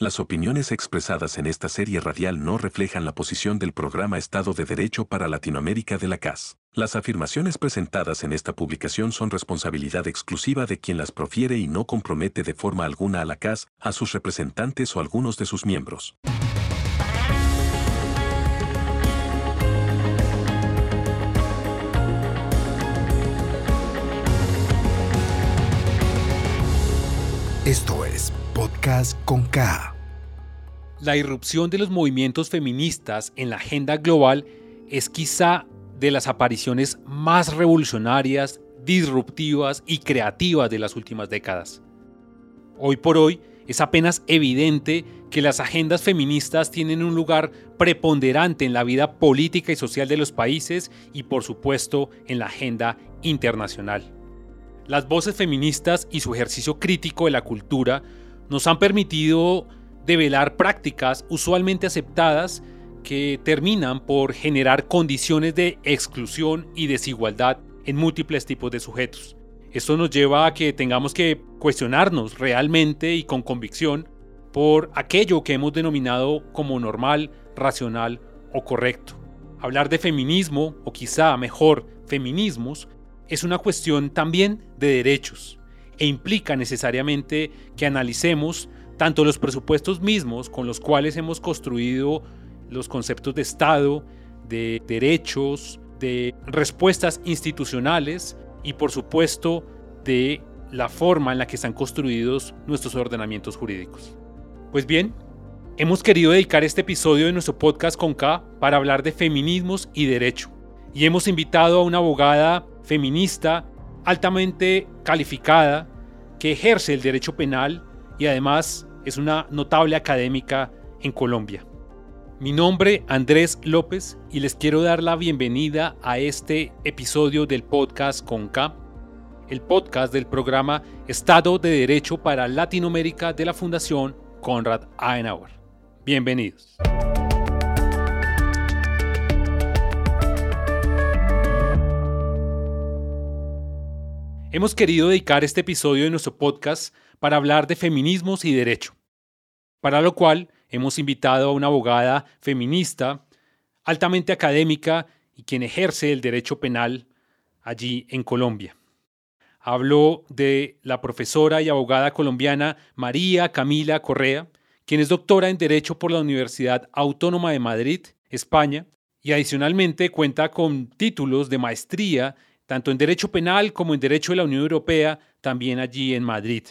Las opiniones expresadas en esta serie radial no reflejan la posición del programa Estado de Derecho para Latinoamérica de la CAS. Las afirmaciones presentadas en esta publicación son responsabilidad exclusiva de quien las profiere y no compromete de forma alguna a la CAS, a sus representantes o algunos de sus miembros. Esto es Podcast con K. La irrupción de los movimientos feministas en la agenda global es quizá de las apariciones más revolucionarias, disruptivas y creativas de las últimas décadas. Hoy por hoy es apenas evidente que las agendas feministas tienen un lugar preponderante en la vida política y social de los países y por supuesto en la agenda internacional. Las voces feministas y su ejercicio crítico de la cultura nos han permitido develar prácticas usualmente aceptadas que terminan por generar condiciones de exclusión y desigualdad en múltiples tipos de sujetos. Esto nos lleva a que tengamos que cuestionarnos realmente y con convicción por aquello que hemos denominado como normal, racional o correcto. Hablar de feminismo, o quizá mejor, feminismos, es una cuestión también de derechos e implica necesariamente que analicemos tanto los presupuestos mismos con los cuales hemos construido los conceptos de Estado, de derechos, de respuestas institucionales y por supuesto de la forma en la que están construidos nuestros ordenamientos jurídicos. Pues bien, hemos querido dedicar este episodio de nuestro podcast con K para hablar de feminismos y derecho. Y hemos invitado a una abogada feminista altamente calificada que ejerce el derecho penal y además es una notable académica en Colombia. Mi nombre Andrés López y les quiero dar la bienvenida a este episodio del podcast con K, el podcast del programa Estado de Derecho para Latinoamérica de la Fundación Konrad Adenauer. Bienvenidos. Hemos querido dedicar este episodio de nuestro podcast para hablar de feminismos y derecho, para lo cual hemos invitado a una abogada feminista, altamente académica y quien ejerce el derecho penal allí en Colombia. Hablo de la profesora y abogada colombiana María Camila Correa, quien es doctora en Derecho por la Universidad Autónoma de Madrid, España, y adicionalmente cuenta con títulos de maestría tanto en Derecho Penal como en Derecho de la Unión Europea, también allí en Madrid.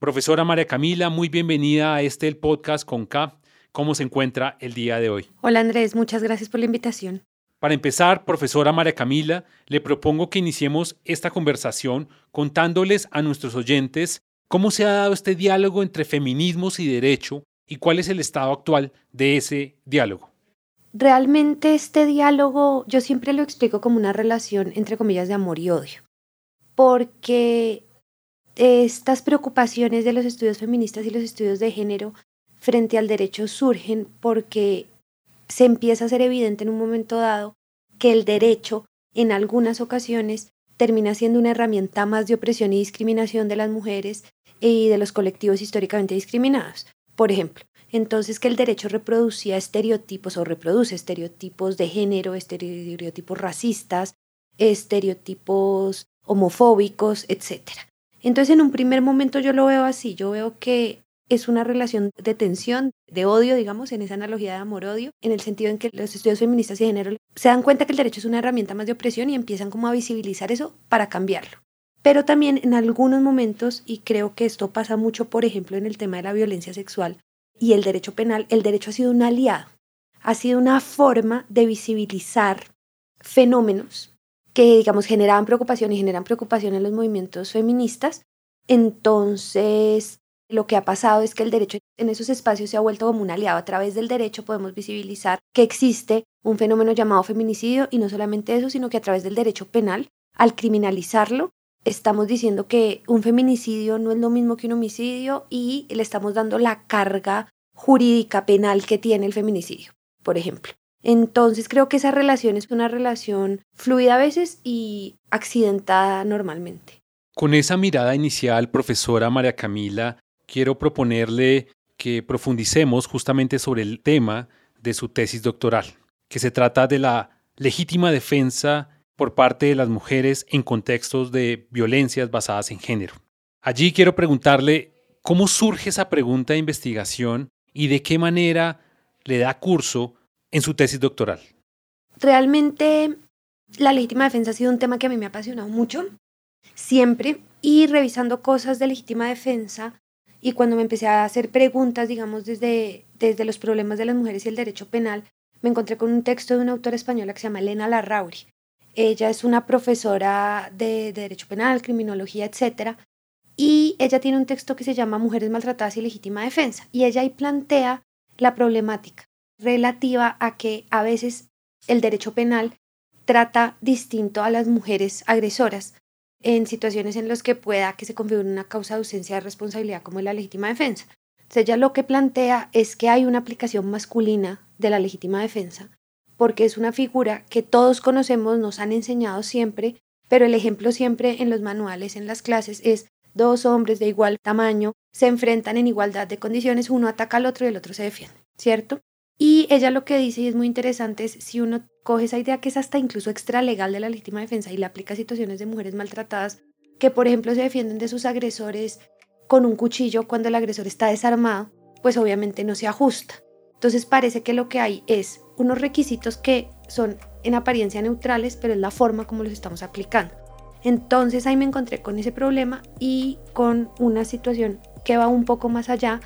Profesora María Camila, muy bienvenida a este el podcast con K. ¿Cómo se encuentra el día de hoy? Hola Andrés, muchas gracias por la invitación. Para empezar, profesora María Camila, le propongo que iniciemos esta conversación contándoles a nuestros oyentes cómo se ha dado este diálogo entre feminismos y derecho y cuál es el estado actual de ese diálogo. Realmente este diálogo yo siempre lo explico como una relación entre comillas de amor y odio, porque estas preocupaciones de los estudios feministas y los estudios de género frente al derecho surgen porque se empieza a ser evidente en un momento dado que el derecho en algunas ocasiones termina siendo una herramienta más de opresión y discriminación de las mujeres y de los colectivos históricamente discriminados. Por ejemplo, entonces que el derecho reproducía estereotipos o reproduce estereotipos de género, estereotipos racistas, estereotipos homofóbicos, etc. Entonces, en un primer momento yo lo veo así, yo veo que es una relación de tensión, de odio, digamos, en esa analogía de amor-odio, en el sentido en que los estudios feministas y género se dan cuenta que el derecho es una herramienta más de opresión y empiezan como a visibilizar eso para cambiarlo. Pero también en algunos momentos, y creo que esto pasa mucho, por ejemplo, en el tema de la violencia sexual y el derecho penal, el derecho ha sido un aliado, ha sido una forma de visibilizar fenómenos que, digamos, generaban preocupación y generan preocupación en los movimientos feministas. Entonces, lo que ha pasado es que el derecho en esos espacios se ha vuelto como un aliado. A través del derecho podemos visibilizar que existe un fenómeno llamado feminicidio y no solamente eso, sino que a través del derecho penal, al criminalizarlo, estamos diciendo que un feminicidio no es lo mismo que un homicidio y le estamos dando la carga jurídica penal que tiene el feminicidio, por ejemplo. Entonces creo que esa relación es una relación fluida a veces y accidentada normalmente. Con esa mirada inicial, profesora María Camila, quiero proponerle que profundicemos justamente sobre el tema de su tesis doctoral, que se trata de la legítima defensa por parte de las mujeres en contextos de violencias basadas en género. Allí quiero preguntarle cómo surge esa pregunta de investigación y de qué manera le da curso en su tesis doctoral. Realmente la legítima defensa ha sido un tema que a mí me ha apasionado mucho, siempre, y revisando cosas de legítima defensa y cuando me empecé a hacer preguntas, digamos, desde, desde los problemas de las mujeres y el derecho penal, me encontré con un texto de una autora española que se llama Elena Larrauri. Ella es una profesora de, de Derecho Penal, Criminología, etc. Y ella tiene un texto que se llama Mujeres maltratadas y legítima defensa. Y ella ahí plantea la problemática relativa a que a veces el derecho penal trata distinto a las mujeres agresoras en situaciones en las que pueda que se configure una causa de ausencia de responsabilidad como es la legítima defensa. Entonces ella lo que plantea es que hay una aplicación masculina de la legítima defensa, porque es una figura que todos conocemos, nos han enseñado siempre, pero el ejemplo siempre en los manuales, en las clases, es dos hombres de igual tamaño se enfrentan en igualdad de condiciones, uno ataca al otro y el otro se defiende, ¿cierto? Y ella lo que dice, y es muy interesante, es si uno coge esa idea que es hasta incluso extralegal de la legítima defensa y la aplica a situaciones de mujeres maltratadas, que por ejemplo se defienden de sus agresores con un cuchillo cuando el agresor está desarmado, pues obviamente no se ajusta. Entonces parece que lo que hay es unos requisitos que son en apariencia neutrales, pero es la forma como los estamos aplicando. Entonces ahí me encontré con ese problema y con una situación que va un poco más allá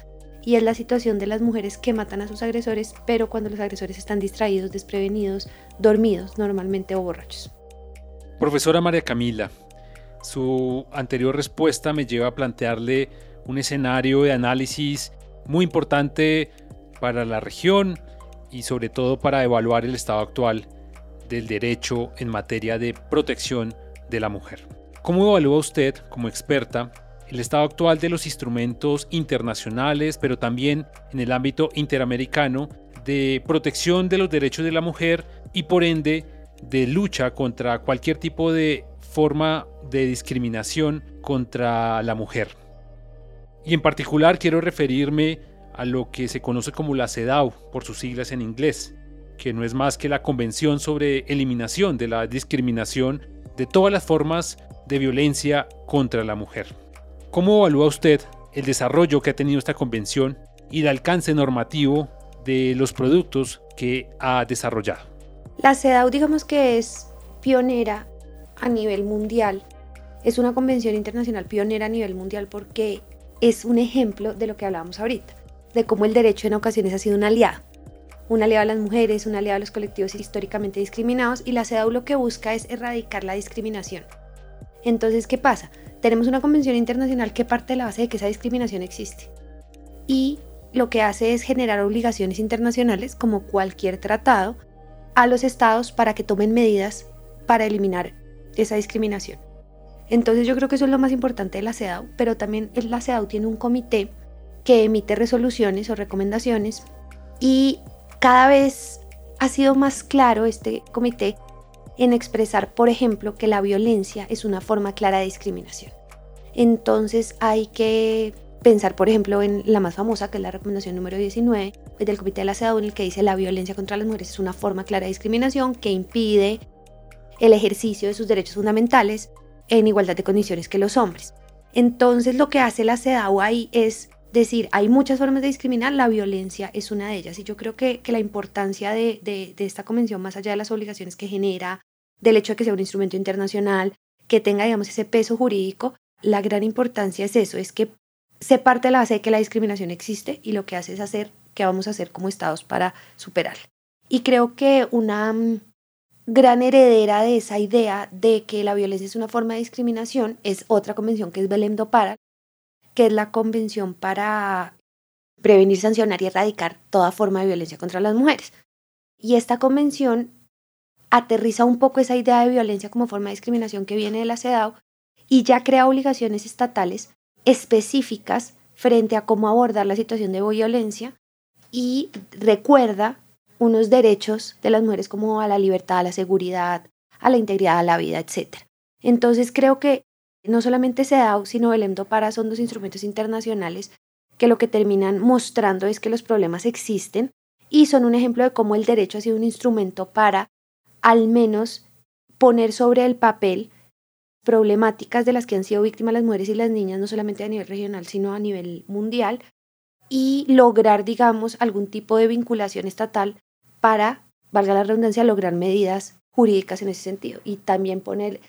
y es la situación de las mujeres que matan a sus agresores, pero cuando los agresores están distraídos, desprevenidos, dormidos normalmente o borrachos. Profesora María Camila, su anterior respuesta me lleva a plantearle un escenario de análisis muy importante para la región y sobre todo para evaluar el estado actual del derecho en materia de protección de la mujer. ¿Cómo evalúa usted, como experta, el estado actual de los instrumentos internacionales, pero también en el ámbito interamericano de protección de los derechos de la mujer y por ende de lucha contra cualquier tipo de forma de discriminación contra la mujer. Y en particular quiero referirme a lo que se conoce como la CEDAW, por sus siglas en inglés, que no es más que la Convención sobre Eliminación de la Discriminación de todas las formas de violencia contra la mujer. ¿Cómo evalúa usted el desarrollo que ha tenido esta convención y el alcance normativo de los productos que ha desarrollado? La CEDAW digamos que es pionera a nivel mundial. Es una convención internacional pionera a nivel mundial porque es un ejemplo de lo que hablábamos ahorita, de cómo el derecho en ocasiones ha sido un aliado. Un aliado a las mujeres, un aliado a los colectivos históricamente discriminados y la CEDAW lo que busca es erradicar la discriminación. Entonces, ¿qué pasa? Tenemos una convención internacional que parte de la base de que esa discriminación existe. Y lo que hace es generar obligaciones internacionales, como cualquier tratado, a los estados para que tomen medidas para eliminar esa discriminación. Entonces yo creo que eso es lo más importante de la CEDAW, pero también la CEDAW tiene un comité que emite resoluciones o recomendaciones y cada vez ha sido más claro este comité en expresar, por ejemplo, que la violencia es una forma clara de discriminación. Entonces hay que pensar, por ejemplo, en la más famosa, que es la recomendación número 19 del Comité de la CEDAW, en el que dice la violencia contra las mujeres es una forma clara de discriminación que impide el ejercicio de sus derechos fundamentales en igualdad de condiciones que los hombres. Entonces lo que hace la CEDAW ahí es decir, hay muchas formas de discriminar, la violencia es una de ellas. Y yo creo que, la importancia de, de, esta convención, más allá de las obligaciones que genera, del hecho de que sea un instrumento internacional, que tenga, digamos, ese peso jurídico, la gran importancia es eso, es que se parte de la base de que la discriminación existe y lo que hace es hacer qué vamos a hacer como estados para superarla. Y creo que una mm, gran heredera de esa idea de que la violencia es una forma de discriminación es otra convención que es Belém do Pará, que es la convención para prevenir, sancionar y erradicar toda forma de violencia contra las mujeres. Y esta convención aterriza un poco esa idea de violencia como forma de discriminación que viene de la CEDAW y ya crea obligaciones estatales específicas frente a cómo abordar la situación de violencia y recuerda unos derechos de las mujeres como a la libertad, a la seguridad, a la integridad, a la vida, etc. Entonces creo que no solamente CEDAW, sino el EMDO para son dos instrumentos internacionales que lo que terminan mostrando es que los problemas existen y son un ejemplo de cómo el derecho ha sido un instrumento para al menos poner sobre el papel problemáticas de las que han sido víctimas las mujeres y las niñas, no solamente a nivel regional, sino a nivel mundial, y lograr, digamos, algún tipo de vinculación estatal para, valga la redundancia, lograr medidas jurídicas en ese sentido y también poner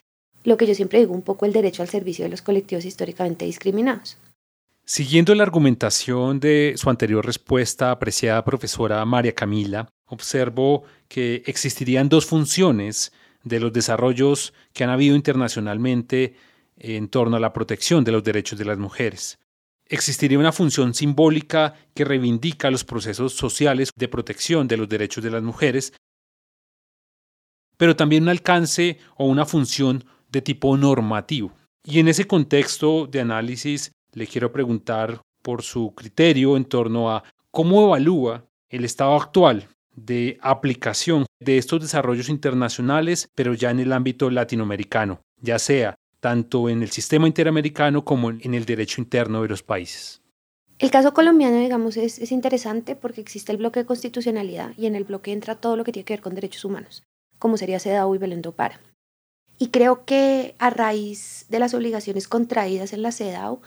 lo que yo siempre digo, un poco el derecho al servicio de los colectivos históricamente discriminados. Siguiendo la argumentación de su anterior respuesta, apreciada profesora María Camila, observo que existirían dos funciones de los desarrollos que han habido internacionalmente en torno a la protección de los derechos de las mujeres. Existiría una función simbólica que reivindica los procesos sociales de protección de los derechos de las mujeres, pero también un alcance o una función de tipo normativo. Y en ese contexto de análisis le quiero preguntar por su criterio en torno a cómo evalúa el estado actual de aplicación de estos desarrollos internacionales, pero ya en el ámbito latinoamericano, ya sea tanto en el sistema interamericano como en el derecho interno de los países. El caso colombiano, digamos, es, es, interesante porque existe el bloque de constitucionalidad y en el bloque entra todo lo que tiene que ver con derechos humanos, como sería CEDAW y Belén do Para. Y creo que a raíz de las obligaciones contraídas en la CEDAW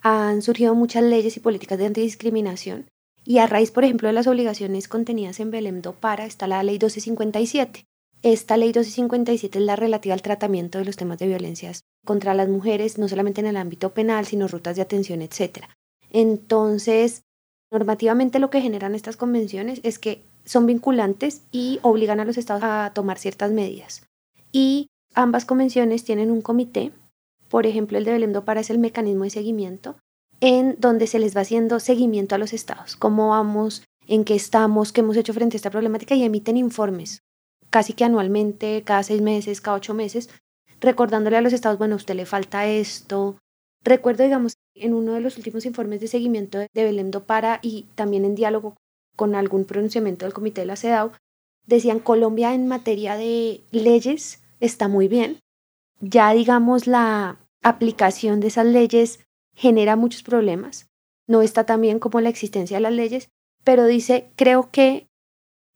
han surgido muchas leyes y políticas de antidiscriminación y a raíz, por ejemplo, de las obligaciones contenidas en Belém do Para está la ley 1257. Esta ley 1257 es la relativa al tratamiento de los temas de violencias contra las mujeres, no solamente en el ámbito penal, sino rutas de atención, etc. Entonces, normativamente lo que generan estas convenciones es que son vinculantes y obligan a los estados a tomar ciertas medidas. Y ambas convenciones tienen un comité, por ejemplo, el de Belém do Para es el mecanismo de seguimiento, en donde se les va haciendo seguimiento a los estados, cómo vamos, en qué estamos, qué hemos hecho frente a esta problemática y emiten informes casi que anualmente, cada seis meses, cada ocho meses, recordándole a los estados, bueno, a usted le falta esto. Recuerdo, digamos, en uno de los últimos informes de seguimiento de Belém do Para y también en diálogo con algún pronunciamiento del comité de la CEDAW, decían Colombia en materia de leyes está muy bien. Ya digamos la aplicación de esas leyes genera muchos problemas. No está tan bien como la existencia de las leyes, pero dice, creo que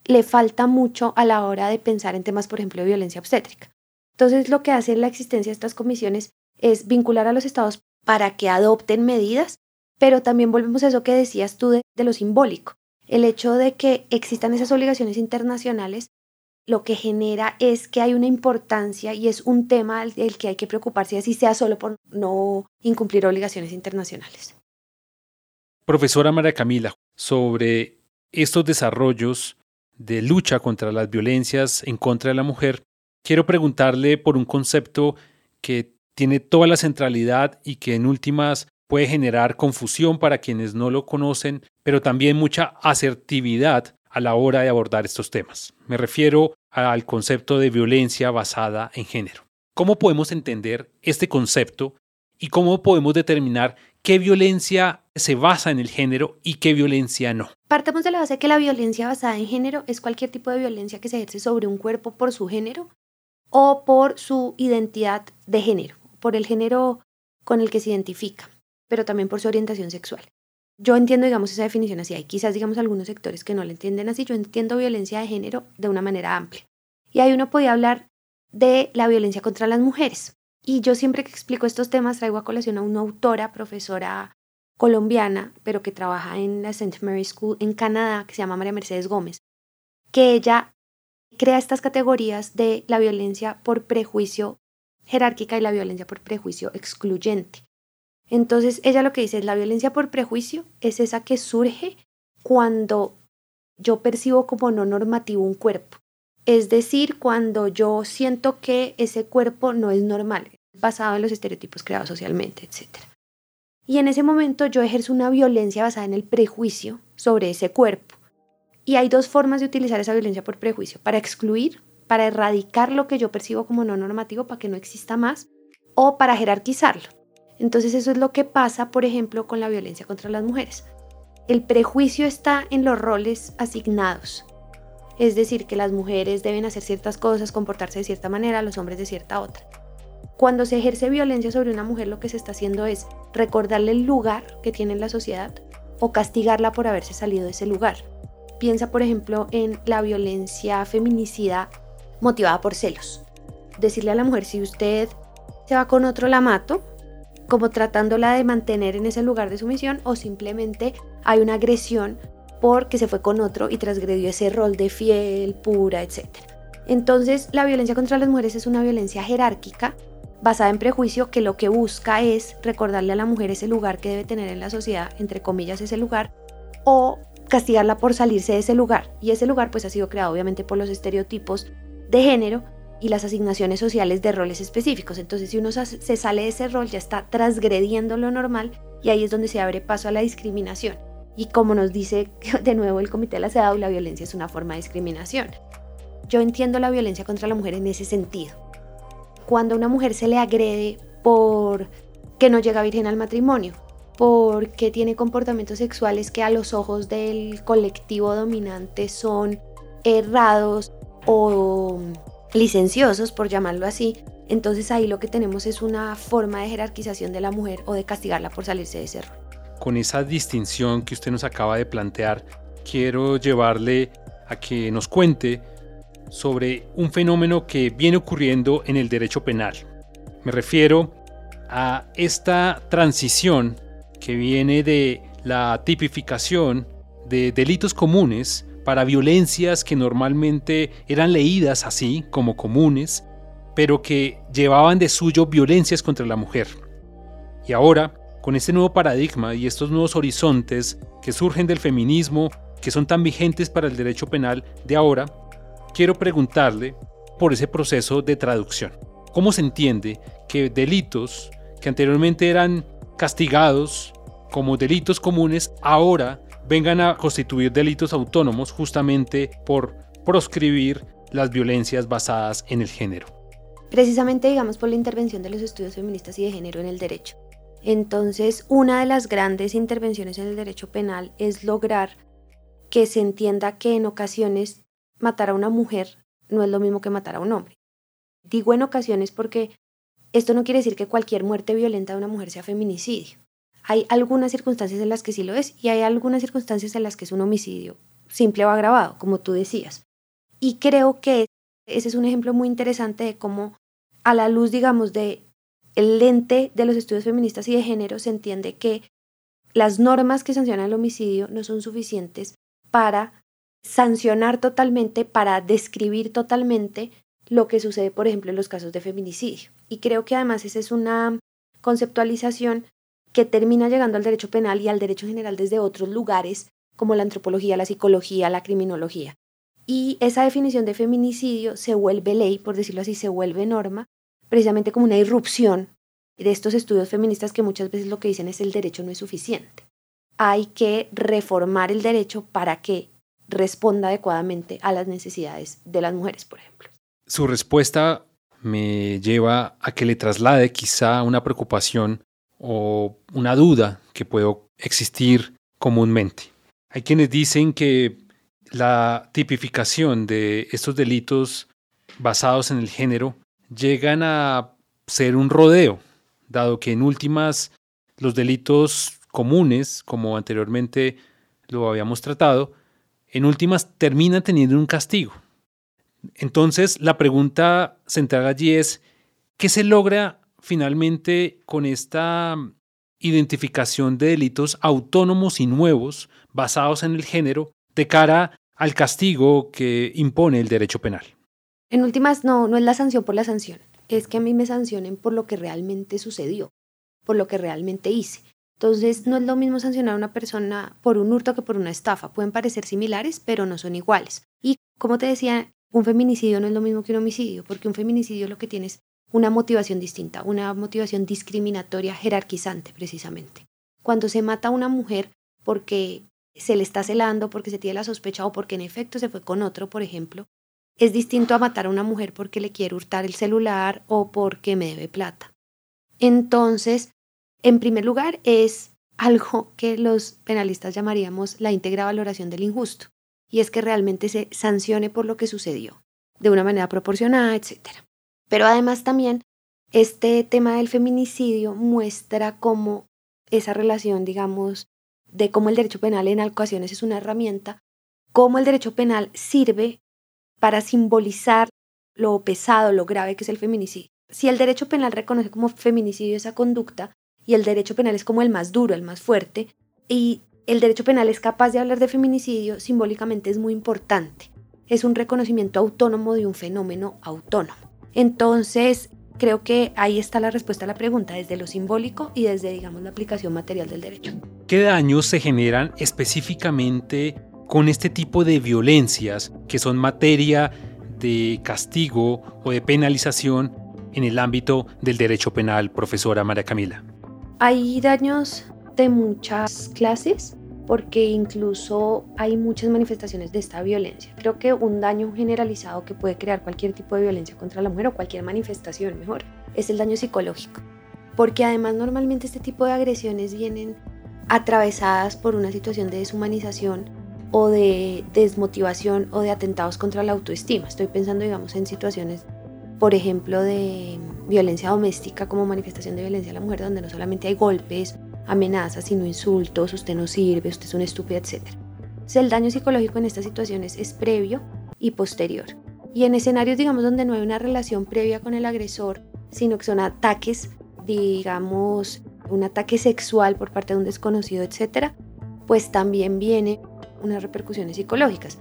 le falta mucho a la hora de pensar en temas, por ejemplo, de violencia obstétrica. Entonces, lo que hace la existencia de estas comisiones es vincular a los estados para que adopten medidas, pero también volvemos a eso que decías tú de, de lo simbólico. El hecho de que existan esas obligaciones internacionales lo que genera es que hay una importancia y es un tema del que hay que preocuparse, así sea solo por no incumplir obligaciones internacionales. Profesora María Camila, sobre estos desarrollos de lucha contra las violencias en contra de la mujer, quiero preguntarle por un concepto que tiene toda la centralidad y que en últimas puede generar confusión para quienes no lo conocen, pero también mucha asertividad a la hora de abordar estos temas. Me refiero al concepto de violencia basada en género. ¿Cómo podemos entender este concepto y cómo podemos determinar qué violencia se basa en el género y qué violencia no? Partamos de la base que la violencia basada en género es cualquier tipo de violencia que se ejerce sobre un cuerpo por su género o por su identidad de género, por el género con el que se identifica, pero también por su orientación sexual yo entiendo, digamos, esa definición así. Hay quizás, digamos, algunos sectores que no la entienden así. Yo entiendo violencia de género de una manera amplia. Y ahí uno podía hablar de la violencia contra las mujeres. Y yo siempre que explico estos temas traigo a colación a una autora, profesora colombiana, pero que trabaja en la St. Mary School en Canadá, que se llama María Mercedes Gómez, que ella crea estas categorías de la violencia por prejuicio jerárquica y la violencia por prejuicio excluyente. Entonces, ella lo que dice es la violencia por prejuicio es esa que surge cuando yo percibo como no normativo un cuerpo. Es decir, cuando yo siento que ese cuerpo no es normal, basado en los estereotipos creados socialmente, etc. Y en ese momento yo ejerzo una violencia basada en el prejuicio sobre ese cuerpo. Y hay dos formas de utilizar esa violencia por prejuicio, para excluir, para erradicar lo que yo percibo como no normativo, para que no exista más, o para jerarquizarlo. Entonces eso es lo que pasa, por ejemplo, con la violencia contra las mujeres. El prejuicio está en los roles asignados. Es decir, que las mujeres deben hacer ciertas cosas, comportarse de cierta manera, los hombres de cierta otra. Cuando se ejerce violencia sobre una mujer, lo que se está haciendo es recordarle el lugar que tiene en la sociedad, o castigarla por haberse salido de ese lugar. Piensa, por ejemplo, en la violencia feminicida motivada por celos. Decirle a la mujer, si usted se va con otro, la mato, como tratándola de mantener en ese lugar de sumisión, o simplemente hay una agresión porque se fue con otro y transgredió ese rol de fiel, pura, etc. Entonces, la violencia contra las mujeres es una violencia jerárquica basada en prejuicio que lo que busca es recordarle a la mujer ese lugar que debe tener en la sociedad, entre comillas ese lugar, o castigarla por salirse de ese lugar. Y ese lugar pues ha sido creado obviamente por los estereotipos de género y las asignaciones sociales de roles específicos. Entonces si uno se sale de ese rol ya está transgrediendo lo normal y ahí es donde se abre paso a la discriminación. Y como nos dice de nuevo el Comité de la CEDAW, la violencia es una forma de discriminación. Yo entiendo la violencia contra la mujer en ese sentido cuando a una mujer se le agrede por que no llega virgen al matrimonio, porque tiene comportamientos sexuales que a los ojos del colectivo dominante son errados o licenciosos, por llamarlo así, entonces ahí lo que tenemos es una forma de jerarquización de la mujer o de castigarla por salirse de ese rol. Con esa distinción que usted nos acaba de plantear, quiero llevarle a que nos cuente sobre un fenómeno que viene ocurriendo en el derecho penal. Me refiero a esta transición que viene de la tipificación de delitos comunes para violencias que normalmente eran leídas así como comunes, pero que llevaban de suyo violencias contra la mujer. Y ahora, con este nuevo paradigma y estos nuevos horizontes que surgen del feminismo, que son tan vigentes para el derecho penal de ahora, quiero preguntarle por ese proceso de traducción. ¿Cómo se entiende que delitos que anteriormente eran castigados como delitos comunes ahora vengan a constituir delitos autónomos justamente por proscribir las violencias basadas en el género? Precisamente, digamos, por la intervención de los estudios feministas y de género en el derecho. Entonces, una de las grandes intervenciones en el derecho penal es lograr que se entienda que en ocasiones matar a una mujer no es lo mismo que matar a un hombre. Digo en ocasiones porque esto no quiere decir que cualquier muerte violenta de una mujer sea feminicidio. Hay algunas circunstancias en las que sí lo es y hay algunas circunstancias en las que es un homicidio simple o agravado, como tú decías. Y creo que ese es un ejemplo muy interesante de cómo a la luz, digamos, de el lente de los estudios feministas y de género se entiende que las normas que sancionan el homicidio no son suficientes para sancionar totalmente, para describir totalmente lo que sucede, por ejemplo, en los casos de feminicidio. Y creo que además esa es una conceptualización que termina llegando al derecho penal y al derecho general desde otros lugares, como la antropología, la psicología, la criminología. Y esa definición de feminicidio se vuelve ley, por decirlo así, se vuelve norma, precisamente como una irrupción de estos estudios feministas que muchas veces lo que dicen es el derecho no es suficiente. Hay que reformar el derecho para que responda adecuadamente a las necesidades de las mujeres, por ejemplo. Su respuesta me lleva a que le traslade quizá una preocupación o una duda que puede existir comúnmente. Hay quienes dicen que la tipificación de estos delitos basados en el género llegan a ser un rodeo, dado que en últimas los delitos comunes, como anteriormente lo habíamos tratado, en últimas termina teniendo un castigo. Entonces, la pregunta central allí es, ¿qué se logra finalmente con esta identificación de delitos autónomos y nuevos basados en el género de cara al castigo que impone el derecho penal? En últimas, no, no es la sanción por la sanción, es que a mí me sancionen por lo que realmente sucedió, por lo que realmente hice. Entonces, no es lo mismo sancionar a una persona por un hurto que por una estafa. Pueden parecer similares, pero no son iguales. Y como te decía, un feminicidio no es lo mismo que un homicidio, porque un feminicidio lo que tiene es una motivación distinta, una motivación discriminatoria, jerarquizante precisamente. Cuando se mata a una mujer porque se le está celando, porque se tiene la sospecha o porque en efecto se fue con otro, por ejemplo, es distinto a matar a una mujer porque le quiere hurtar el celular o porque me debe plata. Entonces, en primer lugar, es algo que los penalistas llamaríamos la íntegra valoración del injusto, y es que realmente se sancione por lo que sucedió, de una manera proporcionada, etc. Pero además también este tema del feminicidio muestra cómo esa relación, digamos, de cómo el derecho penal en ocasiones es una herramienta, cómo el derecho penal sirve para simbolizar lo pesado, lo grave que es el feminicidio. Si el derecho penal reconoce como feminicidio esa conducta y el derecho penal es como el más duro, el más fuerte, y el derecho penal es capaz de hablar de feminicidio, simbólicamente es muy importante. Es un reconocimiento autónomo de un fenómeno autónomo. Entonces, creo que ahí está la respuesta a la pregunta, desde lo simbólico y desde, digamos, la aplicación material del derecho. ¿Qué daños se generan específicamente con este tipo de violencias que son materia de castigo o de penalización en el ámbito del derecho penal, profesora María Camila? Hay daños de muchas clases porque incluso hay muchas manifestaciones de esta violencia. Creo que un daño generalizado que puede crear cualquier tipo de violencia contra la mujer o cualquier manifestación mejor es el daño psicológico. Porque además normalmente este tipo de agresiones vienen atravesadas por una situación de deshumanización o de desmotivación o de atentados contra la autoestima. Estoy pensando, digamos, en situaciones, por ejemplo, de violencia doméstica como manifestación de violencia a la mujer, donde no solamente hay golpes amenazas, sino insultos, usted no sirve, usted es un estúpido, etc. Entonces, el daño psicológico en estas situaciones es previo y posterior. Y en escenarios, digamos, donde no hay una relación previa con el agresor, sino que son ataques, digamos, un ataque sexual por parte de un desconocido, etc., pues también viene unas repercusiones psicológicas.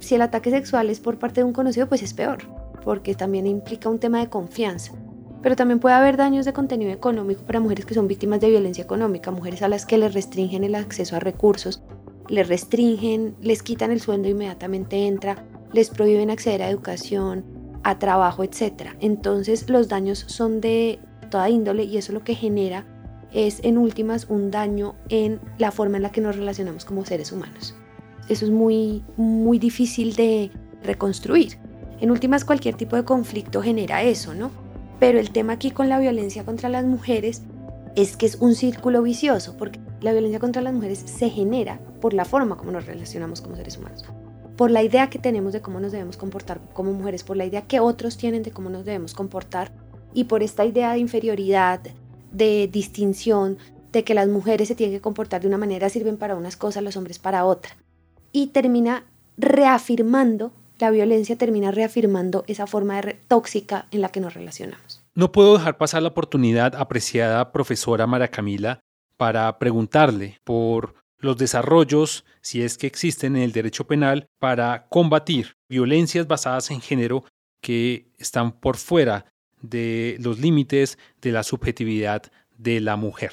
Si el ataque sexual es por parte de un conocido, pues es peor, porque también implica un tema de confianza pero también puede haber daños de contenido económico para mujeres que son víctimas de violencia económica, mujeres a las que les restringen el acceso a recursos, les restringen, les quitan el sueldo inmediatamente entra, les prohíben acceder a educación, a trabajo, etc. Entonces los daños son de toda índole y eso lo que genera es en últimas un daño en la forma en la que nos relacionamos como seres humanos. Eso es muy, muy difícil de reconstruir. En últimas cualquier tipo de conflicto genera eso, ¿no? Pero el tema aquí con la violencia contra las mujeres es que es un círculo vicioso, porque la violencia contra las mujeres se genera por la forma como nos relacionamos como seres humanos, por la idea que tenemos de cómo nos debemos comportar como mujeres, por la idea que otros tienen de cómo nos debemos comportar y por esta idea de inferioridad, de distinción, de que las mujeres se tienen que comportar de una manera, sirven para unas cosas, los hombres para otra. Y termina reafirmando la violencia termina reafirmando esa forma tóxica en la que nos relacionamos. No puedo dejar pasar la oportunidad, apreciada profesora Mara Camila, para preguntarle por los desarrollos, si es que existen en el derecho penal, para combatir violencias basadas en género que están por fuera de los límites de la subjetividad de la mujer.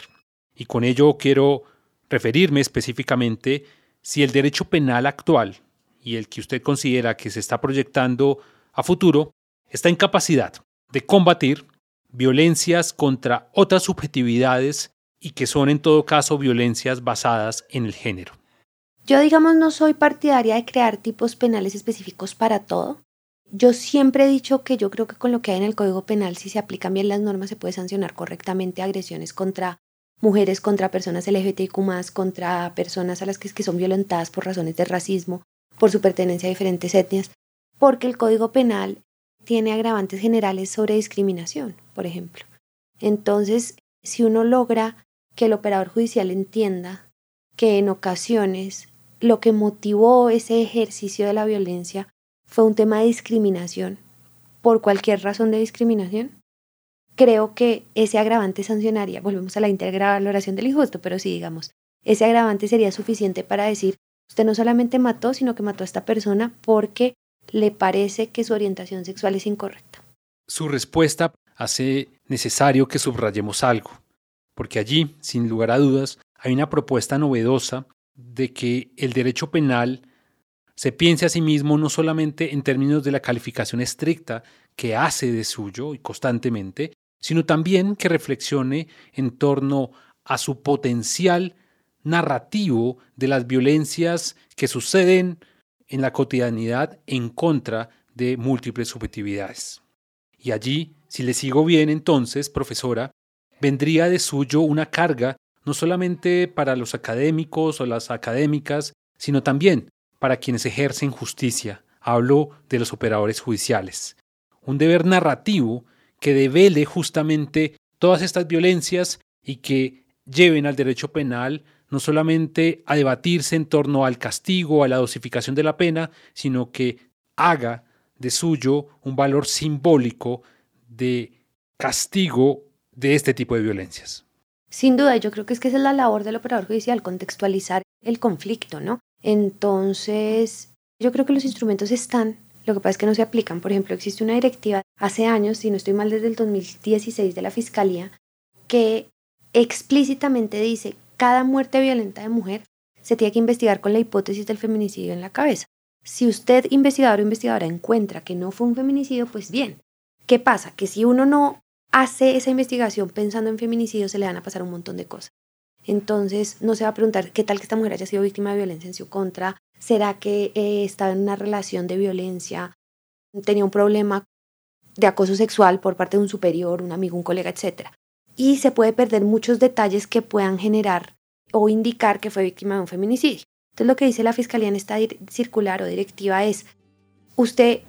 Y con ello quiero referirme específicamente si el derecho penal actual y el que usted considera que se está proyectando a futuro está en capacidad de combatir violencias contra otras subjetividades y que son en todo caso violencias basadas en el género. Yo digamos no soy partidaria de crear tipos penales específicos para todo. Yo siempre he dicho que yo creo que con lo que hay en el Código Penal, si se aplican bien las normas, se puede sancionar correctamente agresiones contra mujeres, contra personas LGBTIQ, contra personas a las que, que son violentadas por razones de racismo, por su pertenencia a diferentes etnias, porque el Código Penal tiene agravantes generales sobre discriminación, por ejemplo. Entonces, si uno logra que el operador judicial entienda que en ocasiones lo que motivó ese ejercicio de la violencia fue un tema de discriminación, por cualquier razón de discriminación, creo que ese agravante sancionaría, volvemos a la íntegra valoración del injusto, pero sí digamos, ese agravante sería suficiente para decir Usted no solamente mató, sino que mató a esta persona porque le parece que su orientación sexual es incorrecta. Su respuesta hace necesario que subrayemos algo, porque allí, sin lugar a dudas, hay una propuesta novedosa de que el derecho penal se piense a sí mismo no solamente en términos de la calificación estricta que hace de suyo y constantemente, sino también que reflexione en torno a su potencial narrativo de las violencias que suceden en la cotidianidad en contra de múltiples subjetividades. Y allí, si le sigo bien entonces, profesora, vendría de suyo una carga no solamente para los académicos o las académicas, sino también para quienes ejercen justicia. Hablo de los operadores judiciales. Un deber narrativo que devele justamente todas estas violencias y que lleven al derecho penal no solamente a debatirse en torno al castigo, a la dosificación de la pena, sino que haga de suyo un valor simbólico de castigo de este tipo de violencias. Sin duda, yo creo que es que esa es la labor del operador judicial, contextualizar el conflicto, ¿no? Entonces, yo creo que los instrumentos están, lo que pasa es que no se aplican. Por ejemplo, existe una directiva hace años, si no estoy mal, desde el 2016 de la Fiscalía, que explícitamente dice cada muerte violenta de mujer se tiene que investigar con la hipótesis del feminicidio en la cabeza. Si usted, investigador o investigadora, encuentra que no fue un feminicidio, pues bien. ¿Qué pasa? Que si uno no hace esa investigación pensando en feminicidio, se le van a pasar un montón de cosas. Entonces, no se va a preguntar qué tal que esta mujer haya sido víctima de violencia en su contra, será que eh, estaba en una relación de violencia, tenía un problema de acoso sexual por parte de un superior, un amigo, un colega, etc y se puede perder muchos detalles que puedan generar o indicar que fue víctima de un feminicidio. Entonces lo que dice la Fiscalía en esta circular o directiva es, usted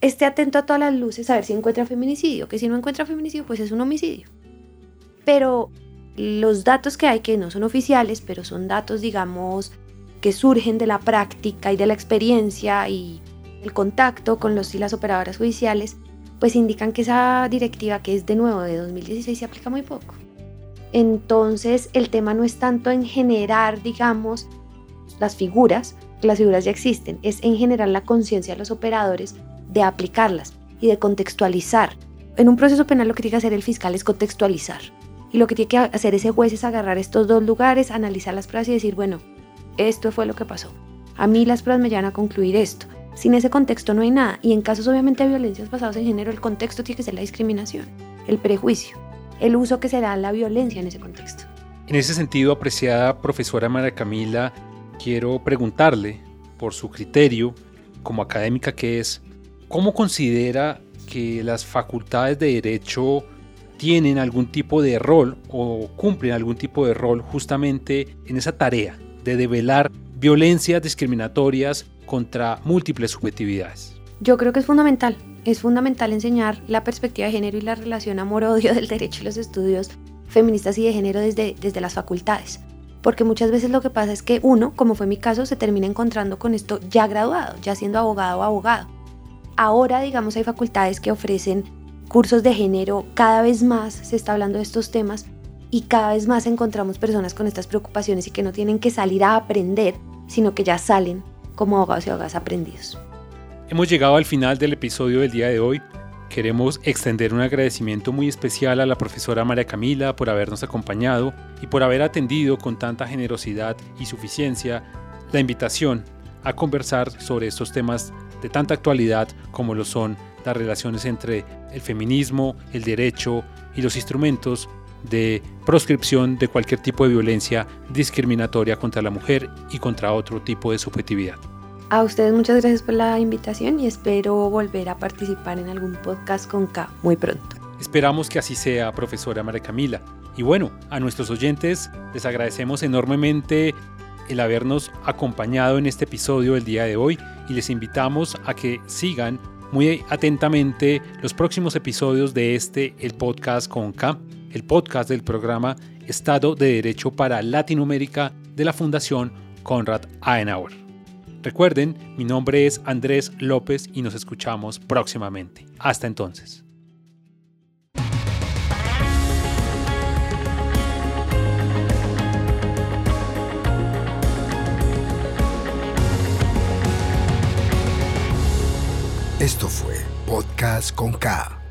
esté atento a todas las luces a ver si encuentra feminicidio, que si no encuentra feminicidio pues es un homicidio. Pero los datos que hay, que no son oficiales, pero son datos, digamos, que surgen de la práctica y de la experiencia y el contacto con los y las operadoras judiciales, pues indican que esa directiva, que es de nuevo de 2016, se aplica muy poco. Entonces, el tema no es tanto en generar, digamos, las figuras, que las figuras ya existen, es en generar la conciencia de los operadores de aplicarlas y de contextualizar. En un proceso penal lo que tiene que hacer el fiscal es contextualizar. Y lo que tiene que hacer ese juez es agarrar estos dos lugares, analizar las pruebas y decir, bueno, esto fue lo que pasó. A mí las pruebas me llevan a concluir esto. Sin ese contexto no hay nada. Y en casos obviamente de violencias basadas en género, el contexto tiene que ser la discriminación, el prejuicio, el uso que se da a la violencia en ese contexto. En ese sentido, apreciada profesora María Camila, quiero preguntarle, por su criterio, como académica que es, ¿cómo considera que las facultades de derecho tienen algún tipo de rol o cumplen algún tipo de rol justamente en esa tarea de develar violencias discriminatorias contra múltiples subjetividades. Yo creo que es fundamental, es fundamental enseñar la perspectiva de género y la relación amor-odio del derecho y los estudios feministas y de género desde, desde las facultades. Porque muchas veces lo que pasa es que uno, como fue mi caso, se termina encontrando con esto ya graduado, ya siendo abogado o abogado. Ahora, digamos, hay facultades que ofrecen cursos de género, cada vez más se está hablando de estos temas y cada vez más encontramos personas con estas preocupaciones y que no tienen que salir a aprender, sino que ya salen como abogados y abogadas aprendidos. Hemos llegado al final del episodio del día de hoy. Queremos extender un agradecimiento muy especial a la profesora María Camila por habernos acompañado y por haber atendido con tanta generosidad y suficiencia la invitación a conversar sobre estos temas de tanta actualidad como lo son las relaciones entre el feminismo, el derecho y los instrumentos de proscripción de cualquier tipo de violencia discriminatoria contra la mujer y contra otro tipo de subjetividad. A ustedes muchas gracias por la invitación y espero volver a participar en algún podcast con K muy pronto. Esperamos que así sea, profesora María Camila. Y bueno, a nuestros oyentes les agradecemos enormemente el habernos acompañado en este episodio del día de hoy y les invitamos a que sigan muy atentamente los próximos episodios de este, el podcast con K el podcast del programa Estado de Derecho para Latinoamérica de la Fundación Konrad Adenauer. Recuerden, mi nombre es Andrés López y nos escuchamos próximamente. Hasta entonces. Esto fue Podcast con K